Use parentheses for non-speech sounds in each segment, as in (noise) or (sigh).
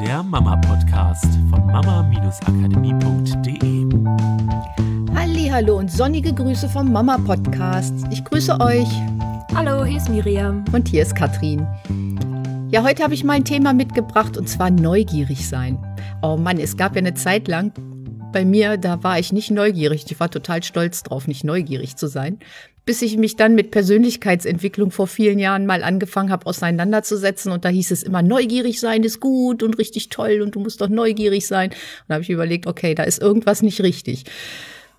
der Mama-Podcast von mama-akademie.de. Hallo und sonnige Grüße vom Mama-Podcast. Ich grüße euch. Hallo, hier ist Miriam. Und hier ist Katrin. Ja, heute habe ich mein Thema mitgebracht und zwar neugierig sein. Oh Mann, es gab ja eine Zeit lang bei mir, da war ich nicht neugierig. Ich war total stolz drauf, nicht neugierig zu sein bis ich mich dann mit Persönlichkeitsentwicklung vor vielen Jahren mal angefangen habe, auseinanderzusetzen. Und da hieß es immer, neugierig sein ist gut und richtig toll und du musst doch neugierig sein. Und da habe ich überlegt, okay, da ist irgendwas nicht richtig.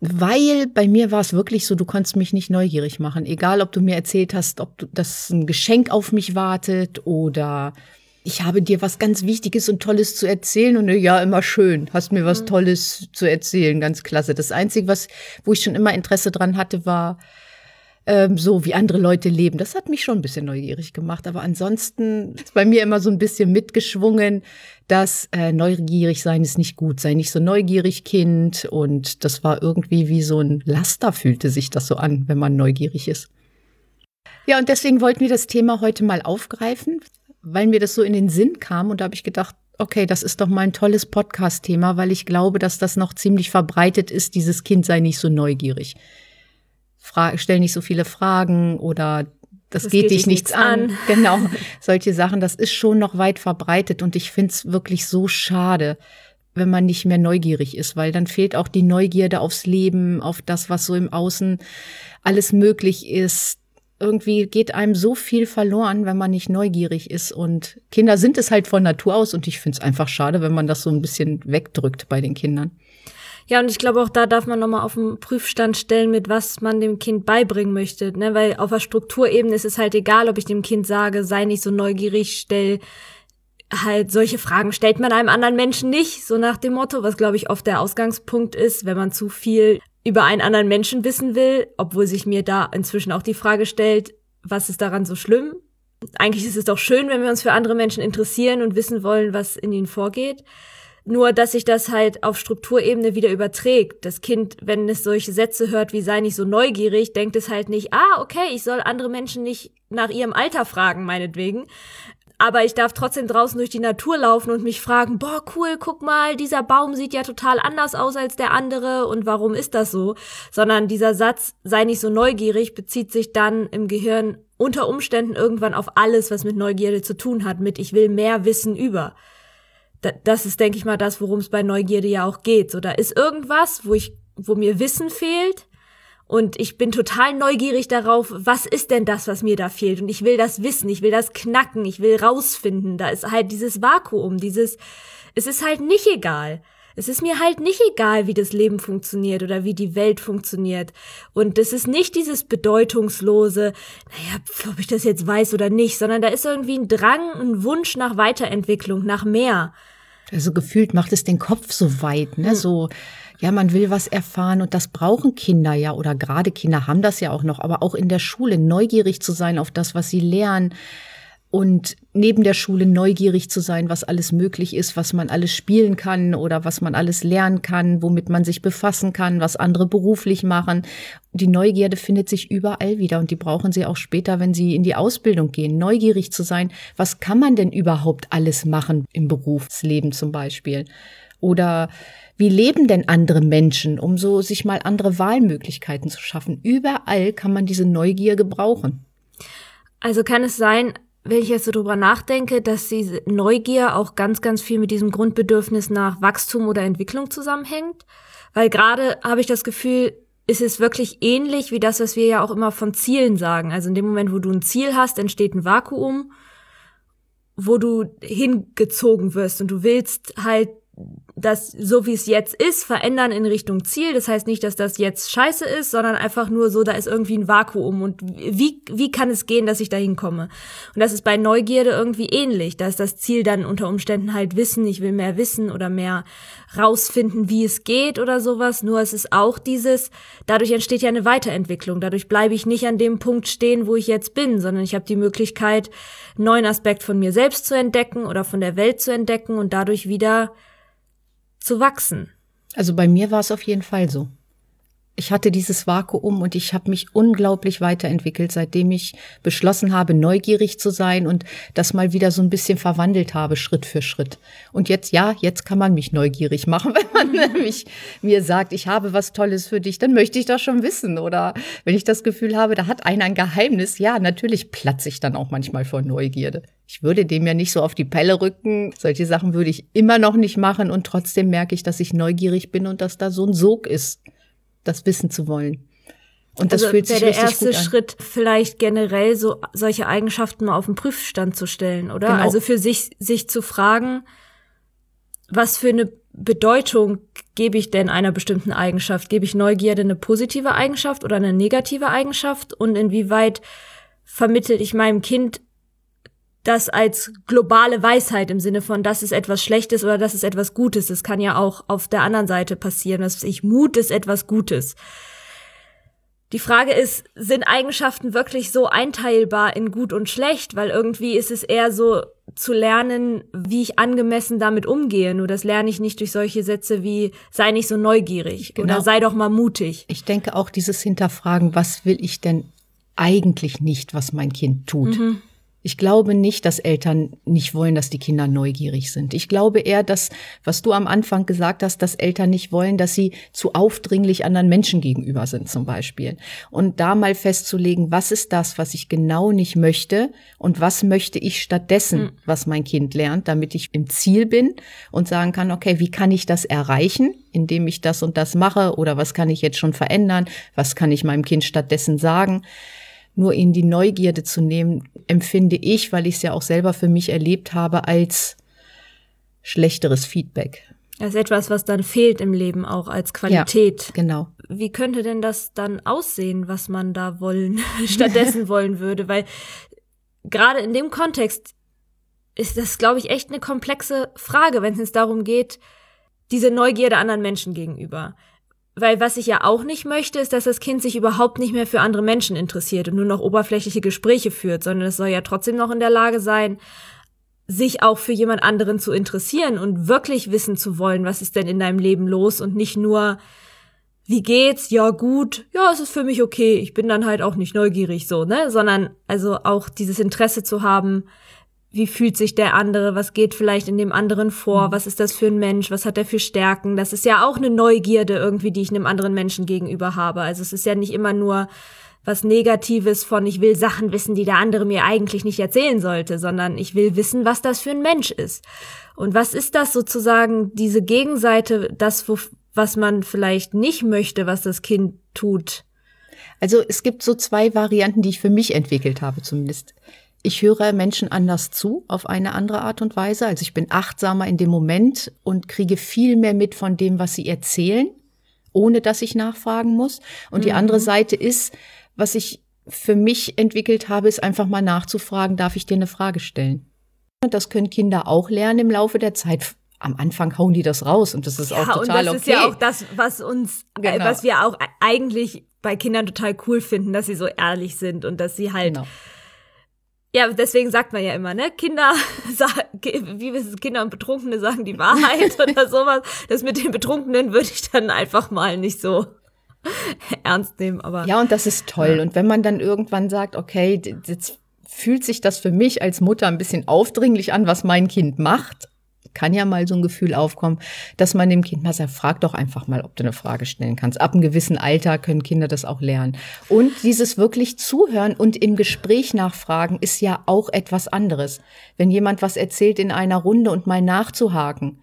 Weil bei mir war es wirklich so, du konntest mich nicht neugierig machen. Egal, ob du mir erzählt hast, ob du, dass ein Geschenk auf mich wartet oder ich habe dir was ganz Wichtiges und Tolles zu erzählen und ja, immer schön, hast mir was mhm. Tolles zu erzählen, ganz klasse. Das Einzige, was, wo ich schon immer Interesse dran hatte, war, ähm, so wie andere Leute leben. Das hat mich schon ein bisschen neugierig gemacht. Aber ansonsten ist bei mir immer so ein bisschen mitgeschwungen, dass äh, neugierig sein ist nicht gut. Sei nicht so neugierig, Kind. Und das war irgendwie wie so ein Laster, fühlte sich das so an, wenn man neugierig ist. Ja, und deswegen wollten wir das Thema heute mal aufgreifen, weil mir das so in den Sinn kam. Und da habe ich gedacht, okay, das ist doch mal ein tolles Podcast-Thema, weil ich glaube, dass das noch ziemlich verbreitet ist, dieses Kind sei nicht so neugierig. Fra stell nicht so viele Fragen oder das, das geht, geht dich nichts an. an. (laughs) Genau, solche Sachen, das ist schon noch weit verbreitet und ich finde es wirklich so schade, wenn man nicht mehr neugierig ist, weil dann fehlt auch die Neugierde aufs Leben, auf das, was so im Außen alles möglich ist. Irgendwie geht einem so viel verloren, wenn man nicht neugierig ist. Und Kinder sind es halt von Natur aus und ich finde es einfach schade, wenn man das so ein bisschen wegdrückt bei den Kindern. Ja, und ich glaube auch da darf man nochmal auf den Prüfstand stellen, mit was man dem Kind beibringen möchte. Ne? Weil auf der Strukturebene ist es halt egal, ob ich dem Kind sage, sei nicht so neugierig, stell halt solche Fragen stellt man einem anderen Menschen nicht, so nach dem Motto, was glaube ich oft der Ausgangspunkt ist, wenn man zu viel über einen anderen Menschen wissen will, obwohl sich mir da inzwischen auch die Frage stellt, was ist daran so schlimm? Eigentlich ist es doch schön, wenn wir uns für andere Menschen interessieren und wissen wollen, was in ihnen vorgeht. Nur, dass sich das halt auf Strukturebene wieder überträgt. Das Kind, wenn es solche Sätze hört wie sei nicht so neugierig, denkt es halt nicht, ah, okay, ich soll andere Menschen nicht nach ihrem Alter fragen, meinetwegen. Aber ich darf trotzdem draußen durch die Natur laufen und mich fragen, boah, cool, guck mal, dieser Baum sieht ja total anders aus als der andere und warum ist das so? Sondern dieser Satz, sei nicht so neugierig, bezieht sich dann im Gehirn unter Umständen irgendwann auf alles, was mit Neugierde zu tun hat, mit ich will mehr wissen über das ist, denke ich mal, das, worum es bei Neugierde ja auch geht. So, da ist irgendwas, wo ich, wo mir Wissen fehlt. Und ich bin total neugierig darauf, was ist denn das, was mir da fehlt? Und ich will das wissen, ich will das knacken, ich will rausfinden. Da ist halt dieses Vakuum, dieses, es ist halt nicht egal. Es ist mir halt nicht egal, wie das Leben funktioniert oder wie die Welt funktioniert. Und es ist nicht dieses bedeutungslose, naja, ob ich das jetzt weiß oder nicht, sondern da ist irgendwie ein Drang, ein Wunsch nach Weiterentwicklung, nach mehr. Also gefühlt macht es den Kopf so weit, ne? Hm. So, ja, man will was erfahren und das brauchen Kinder ja oder gerade Kinder haben das ja auch noch, aber auch in der Schule neugierig zu sein auf das, was sie lernen und neben der Schule neugierig zu sein, was alles möglich ist, was man alles spielen kann oder was man alles lernen kann, womit man sich befassen kann, was andere beruflich machen. Die Neugierde findet sich überall wieder und die brauchen sie auch später, wenn sie in die Ausbildung gehen. Neugierig zu sein, was kann man denn überhaupt alles machen im Berufsleben zum Beispiel? Oder wie leben denn andere Menschen, um so sich mal andere Wahlmöglichkeiten zu schaffen? Überall kann man diese Neugier gebrauchen. Also kann es sein, wenn ich jetzt so drüber nachdenke, dass diese Neugier auch ganz, ganz viel mit diesem Grundbedürfnis nach Wachstum oder Entwicklung zusammenhängt. Weil gerade habe ich das Gefühl, ist es wirklich ähnlich wie das, was wir ja auch immer von Zielen sagen. Also in dem Moment, wo du ein Ziel hast, entsteht ein Vakuum, wo du hingezogen wirst und du willst halt das, so wie es jetzt ist, verändern in Richtung Ziel. Das heißt nicht, dass das jetzt scheiße ist, sondern einfach nur so, da ist irgendwie ein Vakuum und wie, wie kann es gehen, dass ich da hinkomme? Und das ist bei Neugierde irgendwie ähnlich. Da ist das Ziel dann unter Umständen halt Wissen, ich will mehr wissen oder mehr rausfinden, wie es geht oder sowas. Nur es ist auch dieses, dadurch entsteht ja eine Weiterentwicklung. Dadurch bleibe ich nicht an dem Punkt stehen, wo ich jetzt bin, sondern ich habe die Möglichkeit, neuen Aspekt von mir selbst zu entdecken oder von der Welt zu entdecken und dadurch wieder zu wachsen. Also bei mir war es auf jeden Fall so. Ich hatte dieses Vakuum und ich habe mich unglaublich weiterentwickelt, seitdem ich beschlossen habe, neugierig zu sein und das mal wieder so ein bisschen verwandelt habe, Schritt für Schritt. Und jetzt, ja, jetzt kann man mich neugierig machen, (laughs) wenn man nämlich mir sagt, ich habe was Tolles für dich, dann möchte ich das schon wissen. Oder wenn ich das Gefühl habe, da hat einer ein Geheimnis, ja, natürlich platze ich dann auch manchmal vor Neugierde. Ich würde dem ja nicht so auf die Pelle rücken. Solche Sachen würde ich immer noch nicht machen und trotzdem merke ich, dass ich neugierig bin und dass da so ein Sog ist das wissen zu wollen. Und das also fühlt sich der richtig erste gut an. Schritt vielleicht generell so solche Eigenschaften mal auf den Prüfstand zu stellen, oder? Genau. Also für sich sich zu fragen, was für eine Bedeutung gebe ich denn einer bestimmten Eigenschaft? Gebe ich Neugierde eine positive Eigenschaft oder eine negative Eigenschaft? Und inwieweit vermittel ich meinem Kind das als globale Weisheit im Sinne von, das ist etwas Schlechtes oder das ist etwas Gutes. Das kann ja auch auf der anderen Seite passieren, dass ich Mut ist etwas Gutes. Die Frage ist, sind Eigenschaften wirklich so einteilbar in gut und schlecht? Weil irgendwie ist es eher so zu lernen, wie ich angemessen damit umgehe. Nur das lerne ich nicht durch solche Sätze wie sei nicht so neugierig genau. oder sei doch mal mutig. Ich denke auch dieses Hinterfragen, was will ich denn eigentlich nicht, was mein Kind tut? Mhm. Ich glaube nicht, dass Eltern nicht wollen, dass die Kinder neugierig sind. Ich glaube eher, dass, was du am Anfang gesagt hast, dass Eltern nicht wollen, dass sie zu aufdringlich anderen Menschen gegenüber sind, zum Beispiel. Und da mal festzulegen, was ist das, was ich genau nicht möchte und was möchte ich stattdessen, mhm. was mein Kind lernt, damit ich im Ziel bin und sagen kann, okay, wie kann ich das erreichen, indem ich das und das mache oder was kann ich jetzt schon verändern, was kann ich meinem Kind stattdessen sagen nur in die Neugierde zu nehmen, empfinde ich, weil ich es ja auch selber für mich erlebt habe, als schlechteres Feedback. Als etwas, was dann fehlt im Leben auch als Qualität. Ja, genau. Wie könnte denn das dann aussehen, was man da wollen, (laughs) stattdessen wollen würde? Weil gerade in dem Kontext ist das, glaube ich, echt eine komplexe Frage, wenn es darum geht, diese Neugierde anderen Menschen gegenüber. Weil was ich ja auch nicht möchte, ist, dass das Kind sich überhaupt nicht mehr für andere Menschen interessiert und nur noch oberflächliche Gespräche führt, sondern es soll ja trotzdem noch in der Lage sein, sich auch für jemand anderen zu interessieren und wirklich wissen zu wollen, was ist denn in deinem Leben los und nicht nur, wie geht's? Ja, gut. Ja, es ist für mich okay. Ich bin dann halt auch nicht neugierig so, ne? Sondern also auch dieses Interesse zu haben, wie fühlt sich der andere, was geht vielleicht in dem anderen vor, mhm. was ist das für ein Mensch, was hat er für Stärken. Das ist ja auch eine Neugierde irgendwie, die ich einem anderen Menschen gegenüber habe. Also es ist ja nicht immer nur was Negatives von, ich will Sachen wissen, die der andere mir eigentlich nicht erzählen sollte, sondern ich will wissen, was das für ein Mensch ist. Und was ist das sozusagen, diese Gegenseite, das, wo, was man vielleicht nicht möchte, was das Kind tut? Also es gibt so zwei Varianten, die ich für mich entwickelt habe zumindest. Ich höre Menschen anders zu, auf eine andere Art und Weise. Also ich bin achtsamer in dem Moment und kriege viel mehr mit von dem, was sie erzählen, ohne dass ich nachfragen muss. Und mhm. die andere Seite ist, was ich für mich entwickelt habe, ist einfach mal nachzufragen, darf ich dir eine Frage stellen? Und das können Kinder auch lernen im Laufe der Zeit. Am Anfang hauen die das raus und das ist ja, auch total okay. Und das okay. ist ja auch das, was uns, äh, genau. was wir auch eigentlich bei Kindern total cool finden, dass sie so ehrlich sind und dass sie halt genau ja, deswegen sagt man ja immer, ne? Kinder, (laughs) wie wissen Kinder und Betrunkene sagen die Wahrheit (laughs) oder sowas. Das mit den Betrunkenen würde ich dann einfach mal nicht so (laughs) ernst nehmen. Aber ja, und das ist toll. Ja. Und wenn man dann irgendwann sagt, okay, jetzt fühlt sich das für mich als Mutter ein bisschen aufdringlich an, was mein Kind macht, kann ja mal so ein Gefühl aufkommen, dass man dem Kind mal sagt, frag doch einfach mal, ob du eine Frage stellen kannst. Ab einem gewissen Alter können Kinder das auch lernen. Und dieses wirklich zuhören und im Gespräch nachfragen ist ja auch etwas anderes. Wenn jemand was erzählt in einer Runde und mal nachzuhaken,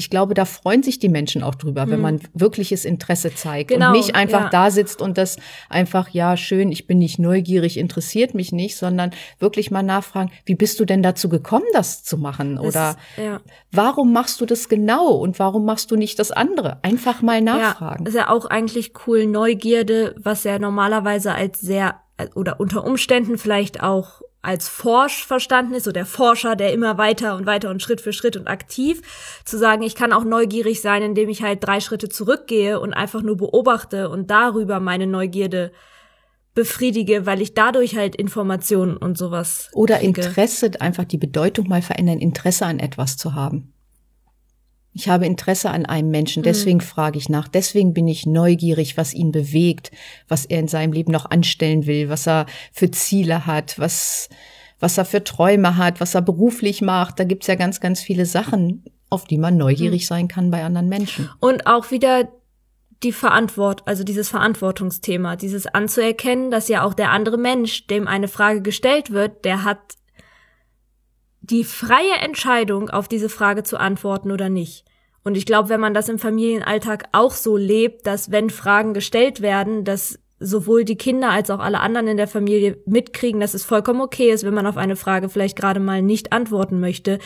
ich glaube, da freuen sich die Menschen auch drüber, hm. wenn man wirkliches Interesse zeigt genau, und nicht einfach ja. da sitzt und das einfach, ja, schön, ich bin nicht neugierig, interessiert mich nicht, sondern wirklich mal nachfragen, wie bist du denn dazu gekommen, das zu machen? Oder ist, ja. warum machst du das genau und warum machst du nicht das andere? Einfach mal nachfragen. Ja, ist ja auch eigentlich cool, Neugierde, was ja normalerweise als sehr oder unter Umständen vielleicht auch als Forsch verstanden ist, so der Forscher, der immer weiter und weiter und Schritt für Schritt und aktiv, zu sagen, ich kann auch neugierig sein, indem ich halt drei Schritte zurückgehe und einfach nur beobachte und darüber meine Neugierde befriedige, weil ich dadurch halt Informationen und sowas. Oder kriege. Interesse, einfach die Bedeutung mal verändern, Interesse an etwas zu haben. Ich habe Interesse an einem Menschen, deswegen mhm. frage ich nach, deswegen bin ich neugierig, was ihn bewegt, was er in seinem Leben noch anstellen will, was er für Ziele hat, was, was er für Träume hat, was er beruflich macht. Da gibt's ja ganz, ganz viele Sachen, auf die man neugierig mhm. sein kann bei anderen Menschen. Und auch wieder die Verantwort, also dieses Verantwortungsthema, dieses anzuerkennen, dass ja auch der andere Mensch, dem eine Frage gestellt wird, der hat die freie Entscheidung, auf diese Frage zu antworten oder nicht. Und ich glaube, wenn man das im Familienalltag auch so lebt, dass wenn Fragen gestellt werden, dass sowohl die Kinder als auch alle anderen in der Familie mitkriegen, dass es vollkommen okay ist, wenn man auf eine Frage vielleicht gerade mal nicht antworten möchte,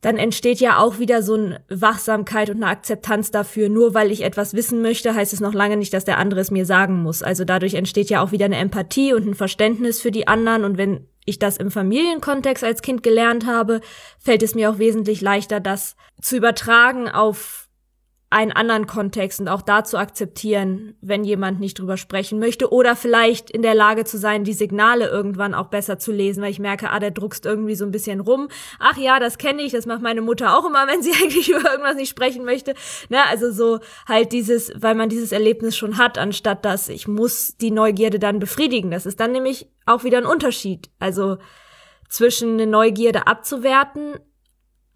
dann entsteht ja auch wieder so eine Wachsamkeit und eine Akzeptanz dafür. Nur weil ich etwas wissen möchte, heißt es noch lange nicht, dass der andere es mir sagen muss. Also dadurch entsteht ja auch wieder eine Empathie und ein Verständnis für die anderen. Und wenn ich das im Familienkontext als Kind gelernt habe, fällt es mir auch wesentlich leichter, das zu übertragen auf einen anderen Kontext und auch da zu akzeptieren, wenn jemand nicht drüber sprechen möchte oder vielleicht in der Lage zu sein, die Signale irgendwann auch besser zu lesen, weil ich merke, ah, der druckst irgendwie so ein bisschen rum. Ach ja, das kenne ich, das macht meine Mutter auch immer, (laughs) wenn sie eigentlich über irgendwas nicht sprechen möchte. Ne, also so halt dieses, weil man dieses Erlebnis schon hat, anstatt dass ich muss die Neugierde dann befriedigen. Das ist dann nämlich auch wieder ein Unterschied. Also zwischen eine Neugierde abzuwerten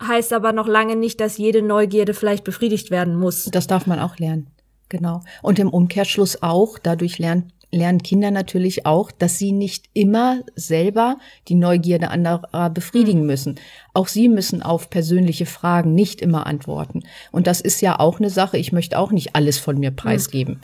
heißt aber noch lange nicht, dass jede Neugierde vielleicht befriedigt werden muss. Das darf man auch lernen. Genau. Und im Umkehrschluss auch, dadurch lernen, lernen Kinder natürlich auch, dass sie nicht immer selber die Neugierde anderer befriedigen mhm. müssen. Auch sie müssen auf persönliche Fragen nicht immer antworten. Und das ist ja auch eine Sache. Ich möchte auch nicht alles von mir preisgeben.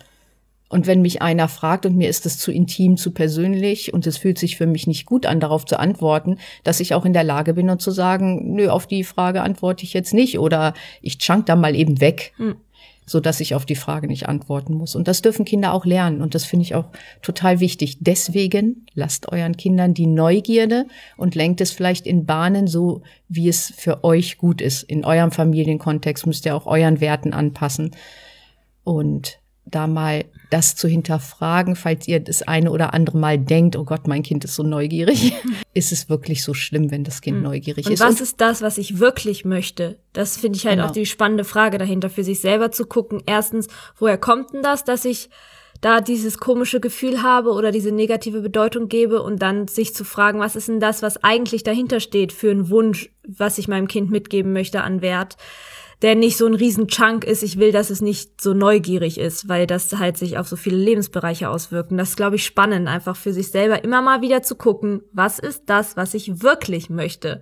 Und wenn mich einer fragt und mir ist es zu intim, zu persönlich und es fühlt sich für mich nicht gut an, darauf zu antworten, dass ich auch in der Lage bin und zu sagen, nö, auf die Frage antworte ich jetzt nicht oder ich chunk da mal eben weg. Hm so dass ich auf die Frage nicht antworten muss. Und das dürfen Kinder auch lernen. Und das finde ich auch total wichtig. Deswegen lasst euren Kindern die Neugierde und lenkt es vielleicht in Bahnen so, wie es für euch gut ist. In eurem Familienkontext müsst ihr auch euren Werten anpassen. Und da mal das zu hinterfragen, falls ihr das eine oder andere Mal denkt, oh Gott, mein Kind ist so neugierig. (laughs) ist es wirklich so schlimm, wenn das Kind mhm. neugierig und ist? Was ist das, was ich wirklich möchte? Das finde ich halt genau. auch die spannende Frage dahinter, für sich selber zu gucken. Erstens, woher kommt denn das, dass ich da dieses komische Gefühl habe oder diese negative Bedeutung gebe und dann sich zu fragen, was ist denn das, was eigentlich dahinter steht für einen Wunsch, was ich meinem Kind mitgeben möchte an Wert der nicht so ein riesen Chunk ist. Ich will, dass es nicht so neugierig ist, weil das halt sich auf so viele Lebensbereiche auswirkt. Und das ist, glaube ich, spannend, einfach für sich selber immer mal wieder zu gucken, was ist das, was ich wirklich möchte.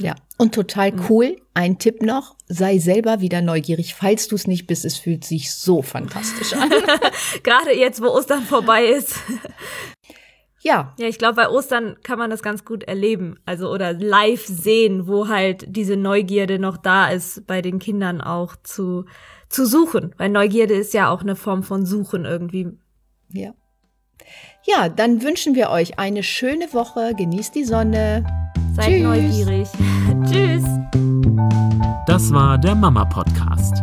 Ja, und total mhm. cool. Ein Tipp noch, sei selber wieder neugierig, falls du es nicht bist. Es fühlt sich so fantastisch an. (laughs) Gerade jetzt, wo Ostern vorbei ist. Ja. Ja, ich glaube, bei Ostern kann man das ganz gut erleben. Also oder live sehen, wo halt diese Neugierde noch da ist, bei den Kindern auch zu, zu suchen. Weil Neugierde ist ja auch eine Form von Suchen irgendwie. Ja. Ja, dann wünschen wir euch eine schöne Woche. Genießt die Sonne. Seid Tschüss. neugierig. (laughs) Tschüss. Das war der Mama Podcast.